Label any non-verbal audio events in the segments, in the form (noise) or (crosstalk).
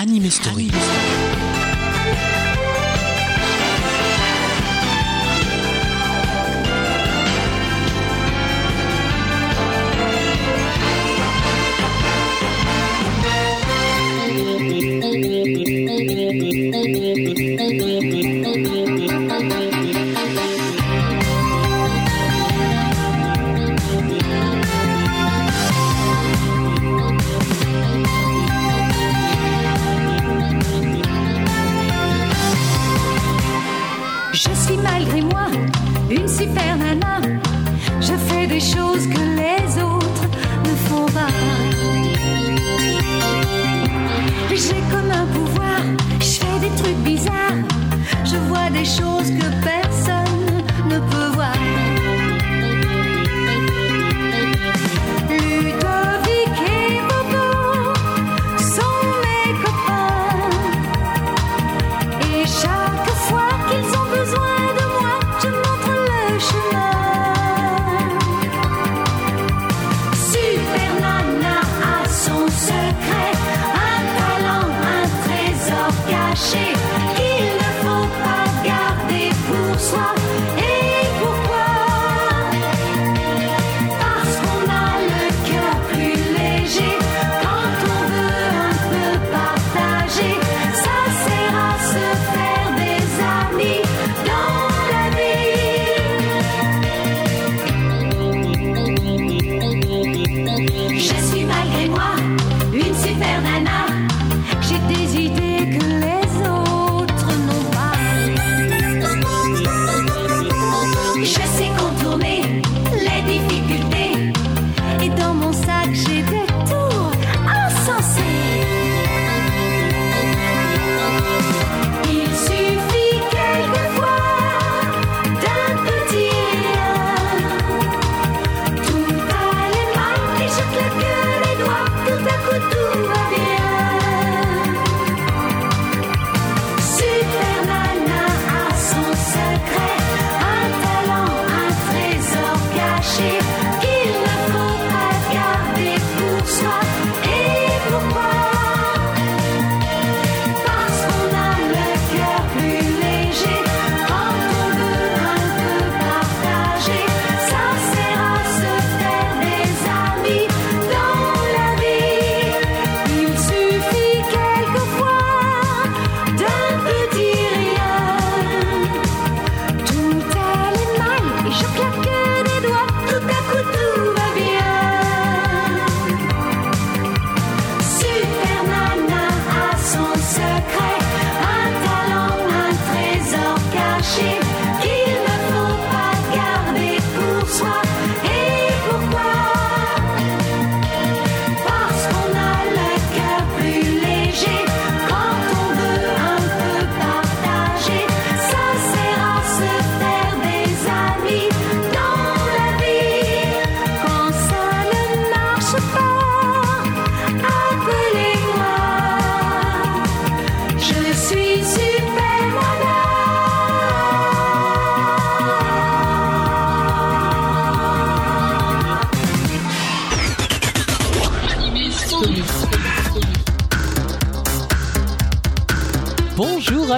Anime Story.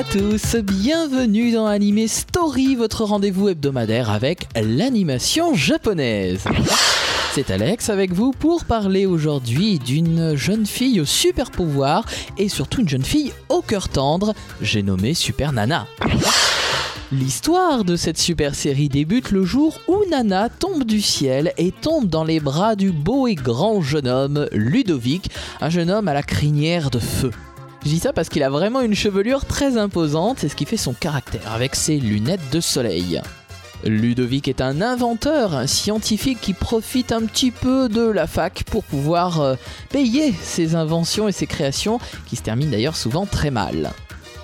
À tous, bienvenue dans Anime Story, votre rendez-vous hebdomadaire avec l'animation japonaise. C'est Alex avec vous pour parler aujourd'hui d'une jeune fille au super pouvoir et surtout une jeune fille au cœur tendre, j'ai nommé Super Nana. L'histoire de cette super série débute le jour où Nana tombe du ciel et tombe dans les bras du beau et grand jeune homme Ludovic, un jeune homme à la crinière de feu. Je dis ça parce qu'il a vraiment une chevelure très imposante, c'est ce qui fait son caractère avec ses lunettes de soleil. Ludovic est un inventeur, un scientifique qui profite un petit peu de la fac pour pouvoir euh, payer ses inventions et ses créations, qui se terminent d'ailleurs souvent très mal.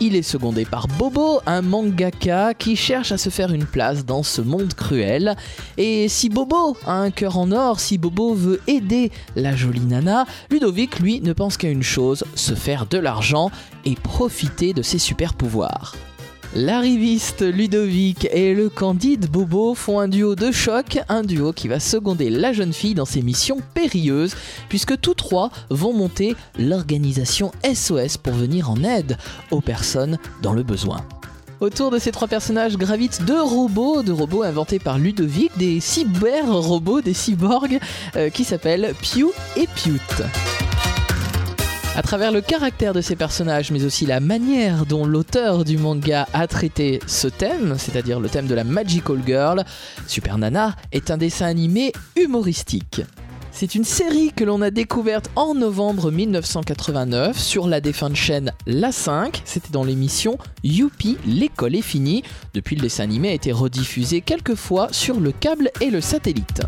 Il est secondé par Bobo, un mangaka qui cherche à se faire une place dans ce monde cruel. Et si Bobo a un cœur en or, si Bobo veut aider la jolie nana, Ludovic, lui, ne pense qu'à une chose, se faire de l'argent et profiter de ses super pouvoirs. L'arriviste Ludovic et le candide Bobo font un duo de choc, un duo qui va seconder la jeune fille dans ses missions périlleuses, puisque tous trois vont monter l'organisation SOS pour venir en aide aux personnes dans le besoin. Autour de ces trois personnages gravitent deux robots, deux robots inventés par Ludovic, des cyber-robots, des cyborgs, euh, qui s'appellent Pew et Pewt. À travers le caractère de ces personnages, mais aussi la manière dont l'auteur du manga a traité ce thème, c'est-à-dire le thème de la Magical Girl, Super Nana est un dessin animé humoristique. C'est une série que l'on a découverte en novembre 1989 sur la défunte chaîne La 5. C'était dans l'émission Youpi, l'école est finie. Depuis, le dessin animé a été rediffusé quelques fois sur le câble et le satellite.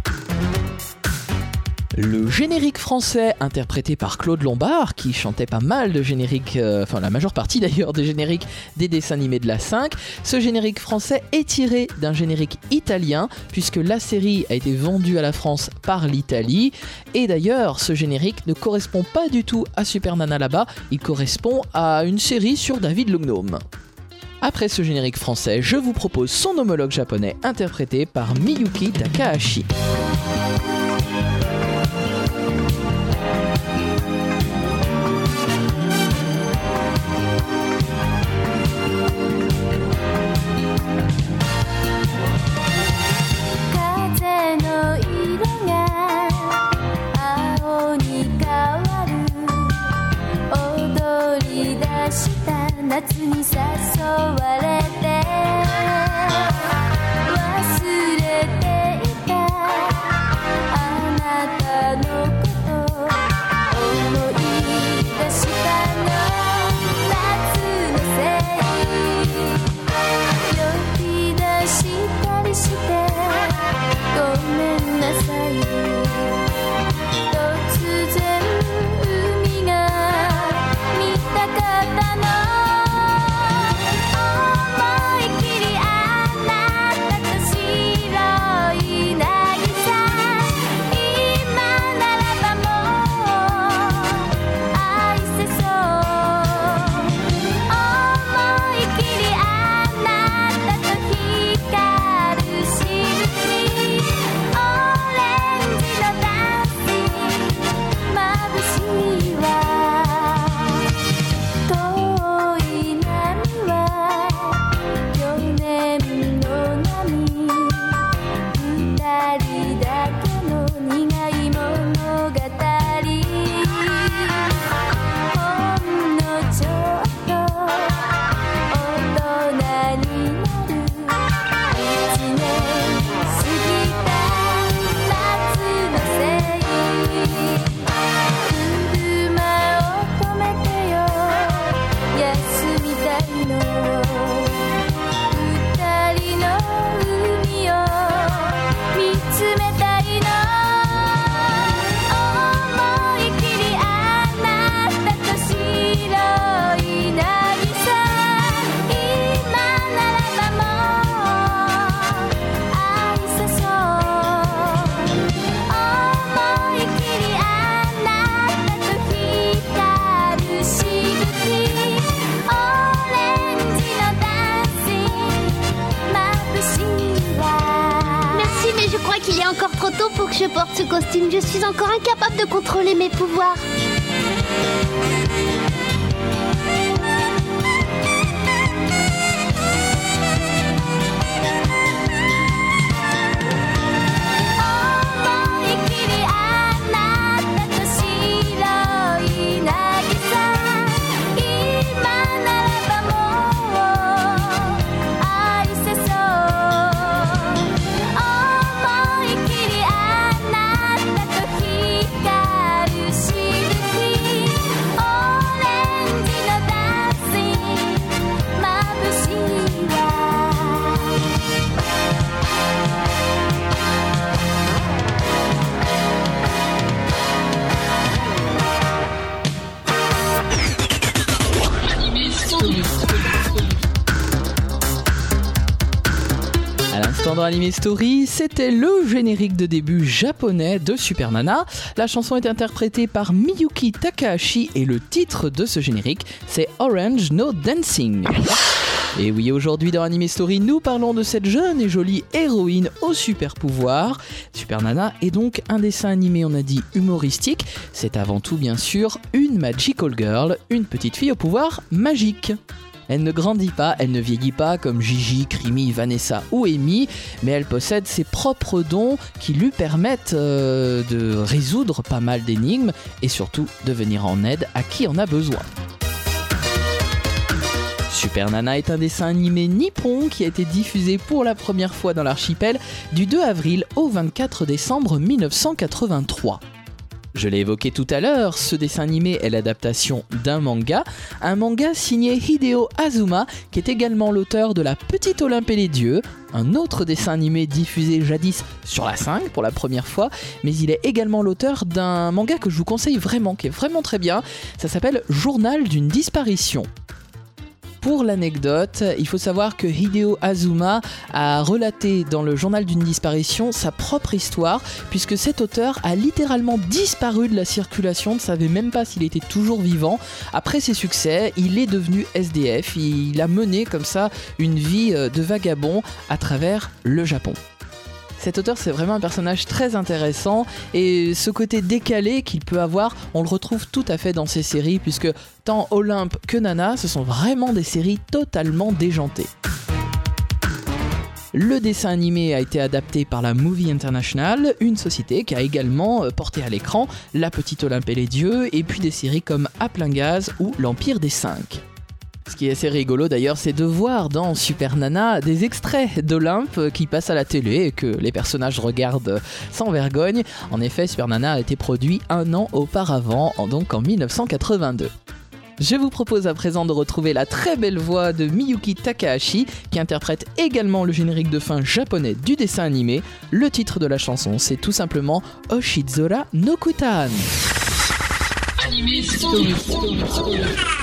Le générique français interprété par Claude Lombard, qui chantait pas mal de génériques, euh, enfin la majeure partie (laughs) d'ailleurs des génériques des dessins animés de la 5, ce générique français est tiré d'un générique italien, puisque la série a été vendue à la France par l'Italie, et d'ailleurs ce générique ne correspond pas du tout à Super Nana là-bas, il correspond à une série sur David le Gnome. Après ce générique français, je vous propose son homologue japonais interprété par Miyuki Takahashi. 夏に誘われて porte ce costume. Je suis encore incapable de contrôler mes pouvoirs. Story, c'était le générique de début japonais de Super Nana. La chanson est interprétée par Miyuki Takahashi et le titre de ce générique, c'est Orange No Dancing. Et oui, aujourd'hui dans Anime Story, nous parlons de cette jeune et jolie héroïne au super pouvoir. Super Nana est donc un dessin animé, on a dit, humoristique. C'est avant tout, bien sûr, une magical girl, une petite fille au pouvoir magique. Elle ne grandit pas, elle ne vieillit pas comme Gigi, Crimi, Vanessa ou Amy, mais elle possède ses propres dons qui lui permettent euh, de résoudre pas mal d'énigmes et surtout de venir en aide à qui en a besoin. Super Nana est un dessin animé nippon qui a été diffusé pour la première fois dans l'archipel du 2 avril au 24 décembre 1983. Je l'ai évoqué tout à l'heure, ce dessin animé est l'adaptation d'un manga, un manga signé Hideo Azuma, qui est également l'auteur de La Petite Olympe et les Dieux, un autre dessin animé diffusé jadis sur la 5 pour la première fois, mais il est également l'auteur d'un manga que je vous conseille vraiment, qui est vraiment très bien, ça s'appelle Journal d'une disparition. Pour l'anecdote, il faut savoir que Hideo Azuma a relaté dans le journal d'une disparition sa propre histoire, puisque cet auteur a littéralement disparu de la circulation, ne savait même pas s'il était toujours vivant. Après ses succès, il est devenu SDF, il a mené comme ça une vie euh, de vagabond à travers le Japon. Cet auteur, c'est vraiment un personnage très intéressant et ce côté décalé qu'il peut avoir, on le retrouve tout à fait dans ses séries puisque tant Olympe que Nana, ce sont vraiment des séries totalement déjantées. Le dessin animé a été adapté par la Movie International, une société qui a également euh, porté à l'écran La Petite Olympe et les Dieux, et puis des séries comme À plein gaz ou L'Empire des Cinq. Ce qui est assez rigolo d'ailleurs, c'est de voir dans Super Nana des extraits d'Olympe qui passent à la télé et que les personnages regardent sans vergogne. En effet, Super Nana a été produit un an auparavant, donc en 1982. Je vous propose à présent de retrouver la très belle voix de Miyuki Takahashi, qui interprète également le générique de fin japonais du dessin animé. Le titre de la chanson, c'est tout simplement Oshizora no Kutan. ブ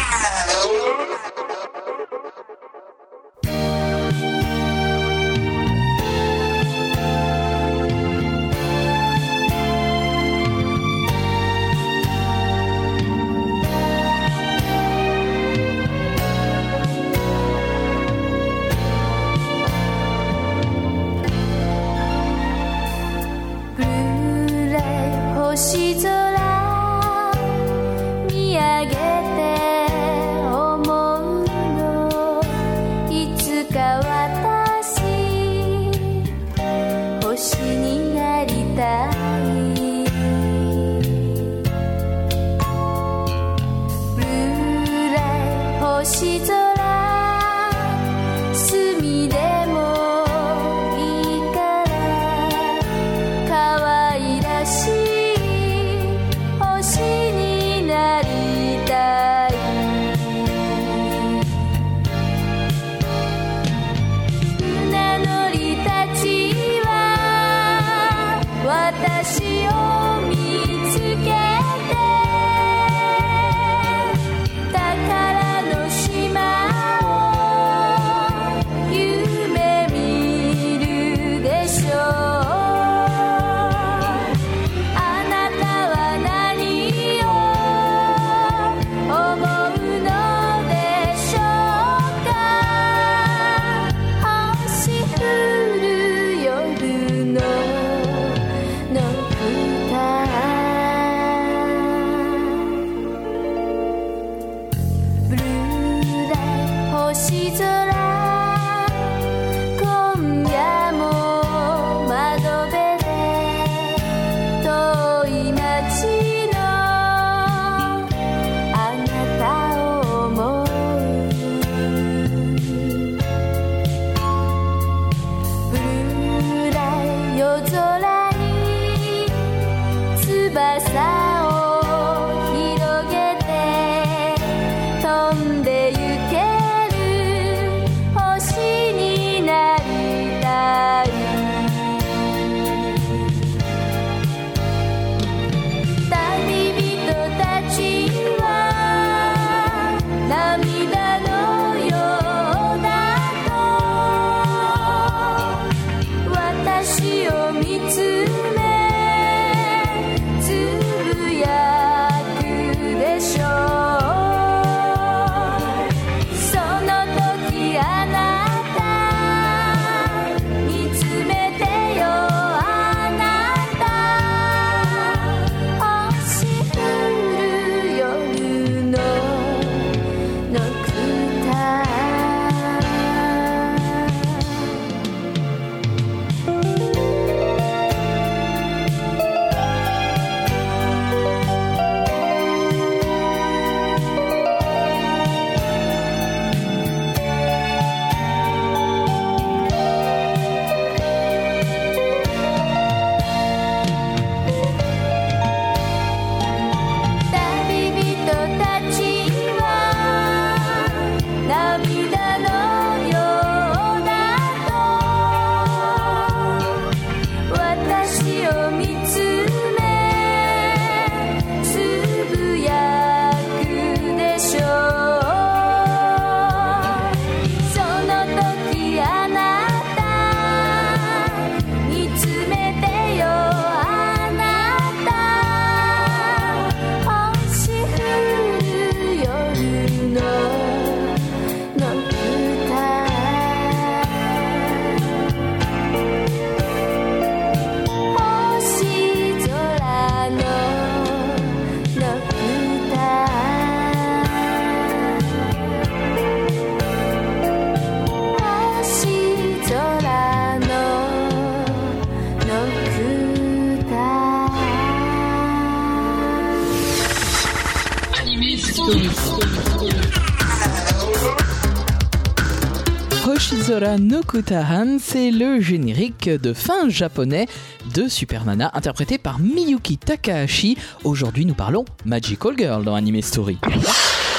Yoshizora no Kutahan, c'est le générique de fin japonais de Super Nana, interprété par Miyuki Takahashi. Aujourd'hui, nous parlons Magical Girl dans Anime Story.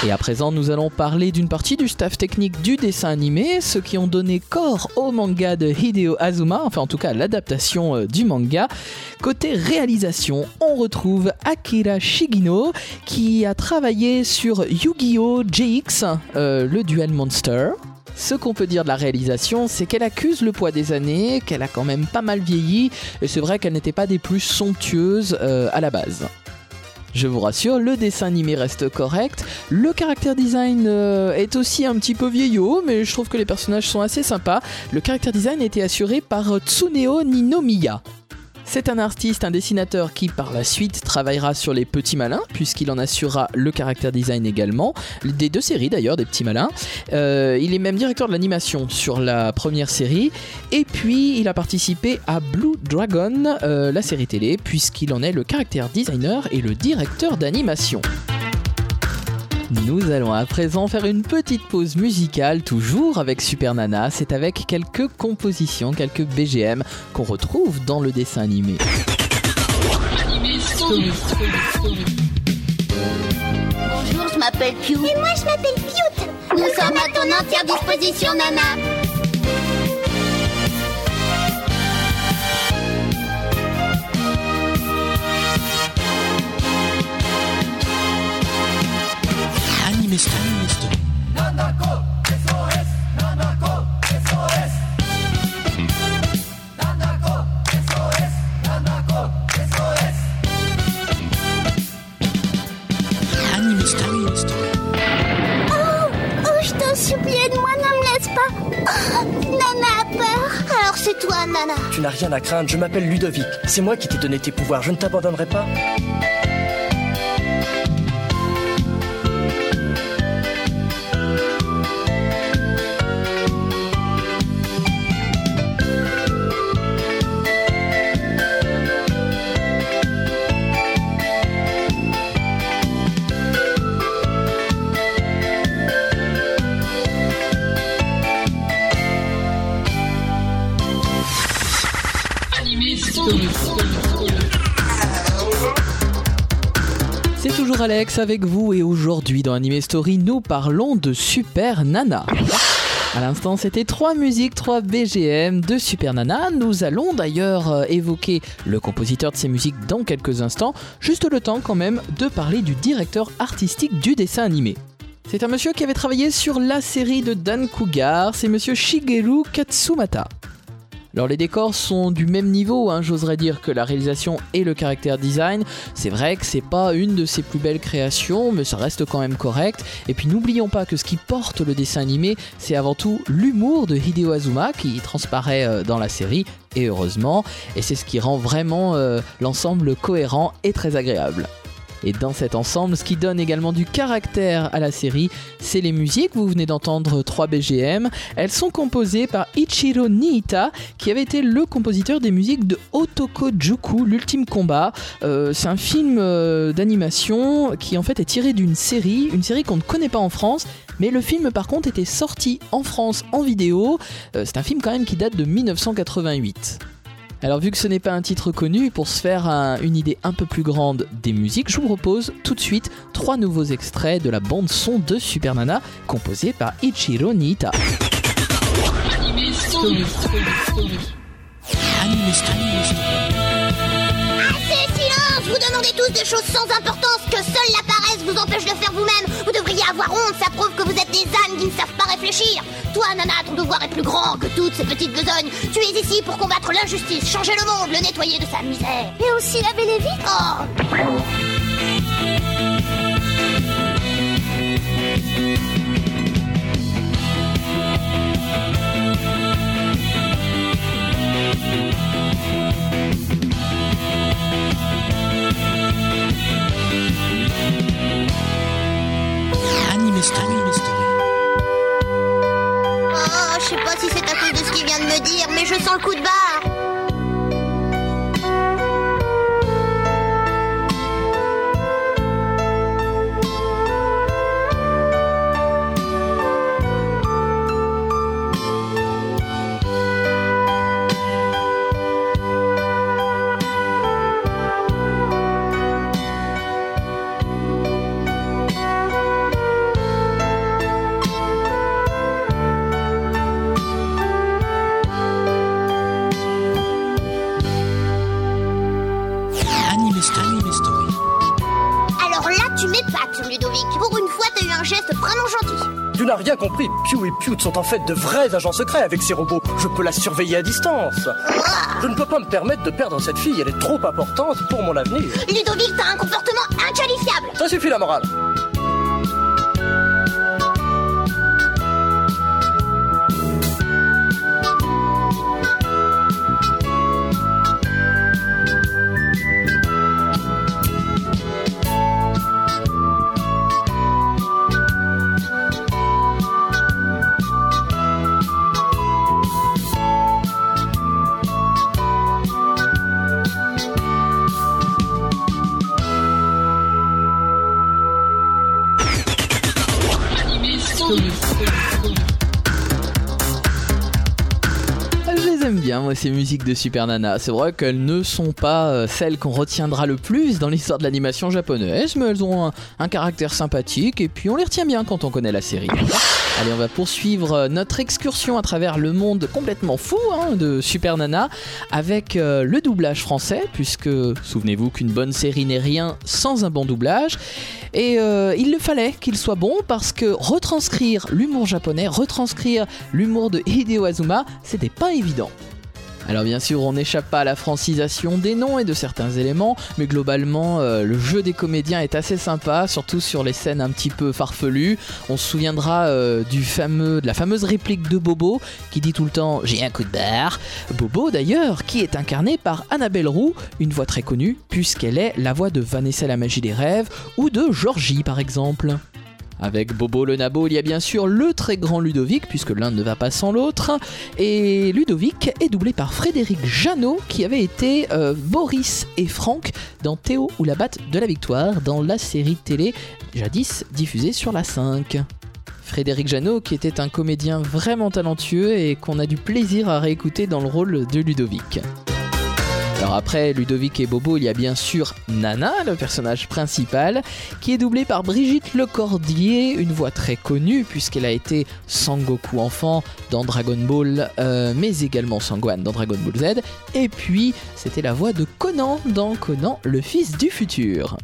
Et à présent, nous allons parler d'une partie du staff technique du dessin animé, ceux qui ont donné corps au manga de Hideo Azuma, enfin en tout cas l'adaptation euh, du manga. Côté réalisation, on retrouve Akira Shigino qui a travaillé sur Yu-Gi-Oh! GX, euh, le duel Monster. Ce qu'on peut dire de la réalisation, c'est qu'elle accuse le poids des années, qu'elle a quand même pas mal vieilli, et c'est vrai qu'elle n'était pas des plus somptueuses euh, à la base. Je vous rassure, le dessin animé reste correct. Le caractère design euh, est aussi un petit peu vieillot, mais je trouve que les personnages sont assez sympas. Le caractère design a été assuré par Tsuneo Ninomiya. C'est un artiste, un dessinateur qui par la suite travaillera sur les petits malins, puisqu'il en assurera le caractère design également, des deux séries d'ailleurs, des petits malins. Euh, il est même directeur de l'animation sur la première série, et puis il a participé à Blue Dragon, euh, la série télé, puisqu'il en est le caractère designer et le directeur d'animation. Nous allons à présent faire une petite pause musicale, toujours avec Super Nana. C'est avec quelques compositions, quelques BGM qu'on retrouve dans le dessin animé. Bonjour, je m'appelle Piu. Et moi, je m'appelle. Nous sommes à ton entière disposition, Nana. Oh, je t'en supplie, aide-moi, ne me laisse pas. Nana a peur. Alors c'est toi, Nana. Tu n'as rien à craindre, je m'appelle Ludovic. C'est moi qui t'ai donné tes pouvoirs, je ne t'abandonnerai pas. Alex avec vous et aujourd'hui dans Anime Story, nous parlons de Super Nana. À l'instant, c'était trois musiques, trois BGM de Super Nana. Nous allons d'ailleurs euh, évoquer le compositeur de ces musiques dans quelques instants, juste le temps quand même de parler du directeur artistique du dessin animé. C'est un monsieur qui avait travaillé sur la série de Dan Cougar, c'est monsieur Shigeru Katsumata. Alors les décors sont du même niveau, hein, j'oserais dire que la réalisation et le caractère design. C'est vrai que c'est pas une de ses plus belles créations, mais ça reste quand même correct. Et puis n'oublions pas que ce qui porte le dessin animé, c'est avant tout l'humour de Hideo Azuma qui transparaît euh, dans la série, et heureusement, et c'est ce qui rend vraiment euh, l'ensemble cohérent et très agréable. Et dans cet ensemble, ce qui donne également du caractère à la série, c'est les musiques. Vous venez d'entendre 3 BGM. Elles sont composées par Ichiro Niita, qui avait été le compositeur des musiques de Otoko Juku, l'ultime combat. Euh, c'est un film euh, d'animation qui en fait est tiré d'une série, une série qu'on ne connaît pas en France. Mais le film par contre était sorti en France en vidéo. Euh, c'est un film quand même qui date de 1988. Alors vu que ce n'est pas un titre connu, pour se faire un- une idée un peu plus grande des musiques, je vous propose tout de suite trois nouveaux extraits de la bande son de Super Nana, composée par Ichiro Story. Demandez tous des choses sans importance que seule la paresse vous empêche de faire vous-même. Vous devriez avoir honte, ça prouve que vous êtes des ânes qui ne savent pas réfléchir. Toi, Nana, ton devoir est plus grand que toutes ces petites besognes. Tu es ici pour combattre l'injustice, changer le monde, le nettoyer de sa misère. Et aussi laver les vitres Oh coup de barre. Compris. Pew et Pewt sont en fait de vrais agents secrets avec ces robots. Je peux la surveiller à distance. Je ne peux pas me permettre de perdre cette fille. Elle est trop importante pour mon avenir. Ludovic, t'as un comportement inqualifiable. Ça suffit la morale. Ces musiques de Super Nana. C'est vrai qu'elles ne sont pas euh, celles qu'on retiendra le plus dans l'histoire de l'animation japonaise, mais elles ont un, caractère sympathique et puis on les retient bien quand on connaît la série. Allez, on va poursuivre euh, notre excursion à travers le monde complètement fou hein, de Super Nana avec euh, le doublage français, puisque souvenez-vous qu'une bonne série n'est rien sans un bon doublage. Et il le fallait qu'il soit bon parce que retranscrire l'humour japonais, retranscrire l'humour de Hideo Azuma, c'était pas évident. Alors bien sûr, on n'échappe pas à la francisation des noms et de certains éléments, mais globalement, euh, le jeu des comédiens est assez sympa, surtout sur les scènes un petit peu farfelues. On se souviendra euh, du fameux, de la fameuse réplique de Bobo qui dit tout le temps "J'ai un coup de barre". Bobo d'ailleurs, qui est incarné par Annabelle Roux, une voix très connue puisqu'elle est la voix de Vanessa la magie des rêves ou de Georgie par exemple. Avec Bobo le Nabo, il y a bien sûr le très grand Ludovic, puisque l'un ne va pas sans l'autre. Et Ludovic est doublé par Frédéric Jeannot, qui avait été euh, Boris et Franck dans Théo ou la batte de la victoire, dans la série télé jadis diffusée sur la 5. Frédéric Jeannot, qui était un comédien vraiment talentueux et qu'on a du plaisir à réécouter dans le rôle de Ludovic. Alors après Ludovic et Bobo, il y a bien sûr Nana, le personnage principal, qui est doublé par Brigitte Lecordier, une voix très connue puisqu'elle a été Sangoku enfant dans Dragon Ball, euh, mais également Sangwan dans Dragon Ball Z. Et puis c'était la voix de Conan dans Conan, le fils du futur.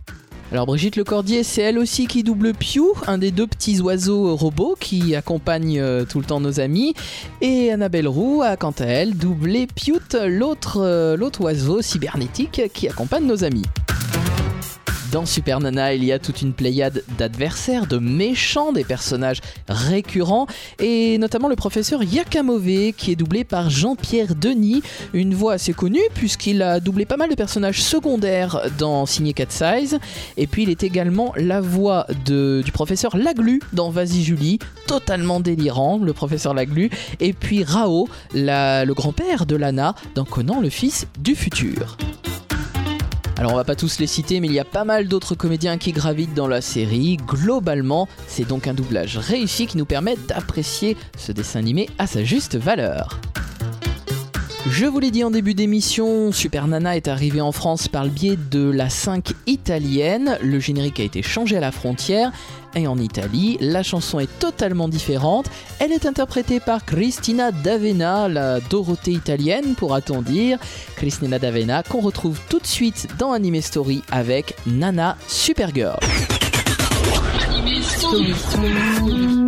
Alors Brigitte Lecordier, c'est elle aussi qui double Pew, un des deux petits oiseaux robots qui accompagnent euh, tout le temps nos amis. Et Annabelle Roux a quant à elle doublé Pewt, l'autre euh, l'autre oiseau cybernétique qui accompagne nos amis. Dans Super Nana, il y a toute une pléiade d'adversaires, de méchants, des personnages récurrents, et notamment le professeur Yakamove, qui est doublé par Jean-Pierre Denis, une voix assez connue puisqu'il a doublé pas mal de personnages secondaires dans Signé Cat Size, et puis il est également la voix du professeur Laglu dans Vas-y Julie, totalement délirant, le professeur Laglu, et puis Rao, le grand-père de Lana, dans Conan le fils du futur. Alors on va pas tous les citer, mais il y a pas mal d'autres comédiens qui gravitent dans la série. Globalement, c'est donc un doublage réussi qui nous permet d'apprécier ce dessin animé à sa juste valeur. Je vous l'ai dit en début d'émission, Super Nana est arrivé en France par le biais de la 5 italienne. Le générique a été changé à la frontière et en Italie, la chanson est totalement différente. Elle est interprétée par Cristina D'Avena, la Dorothée italienne, pourra-t-on dire. Cristina D'Avena qu'on retrouve tout de suite dans Anime Story avec Nana Supergirl. Dal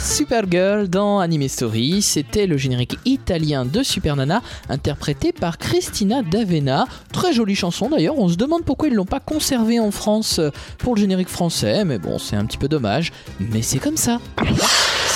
Supergirl dans Anime Story, c'était le générique italien de Super Nana interprété par Christina D'Avena. Très jolie chanson d'ailleurs, on se demande pourquoi ils l'ont pas conservé en France pour le générique français, mais bon, c'est un petit peu dommage, mais c'est comme ça.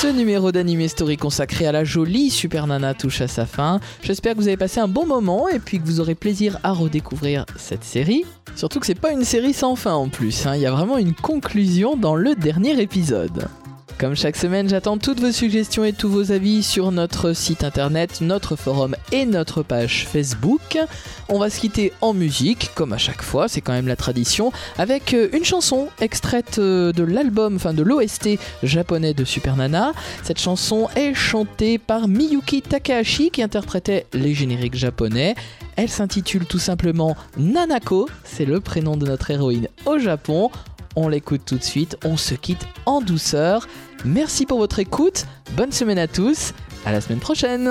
Ce numéro d'Anime Story consacré à la jolie Super Nana touche à sa fin. J'espère que vous avez passé un bon moment et puis que vous aurez plaisir à redécouvrir cette série. Surtout que c'est pas une série sans fin en plus, hein. il y a vraiment une conclusion dans le dernier épisode. Comme chaque semaine, j'attends toutes vos suggestions et tous vos avis sur notre site internet, notre forum et notre page Facebook. On va se quitter en musique, comme à chaque fois, c'est quand même la tradition, avec euh, une chanson extraite euh, de l'album, enfin de l'OST japonais de Super Nana. Cette chanson est chantée par Miyuki Takahashi qui interprétait les génériques japonais. Elle s'intitule tout simplement Nanako, c'est le prénom de notre héroïne au Japon. On l'écoute tout de suite, on se quitte en douceur. Merci pour votre écoute, bonne semaine à tous, à la semaine prochaine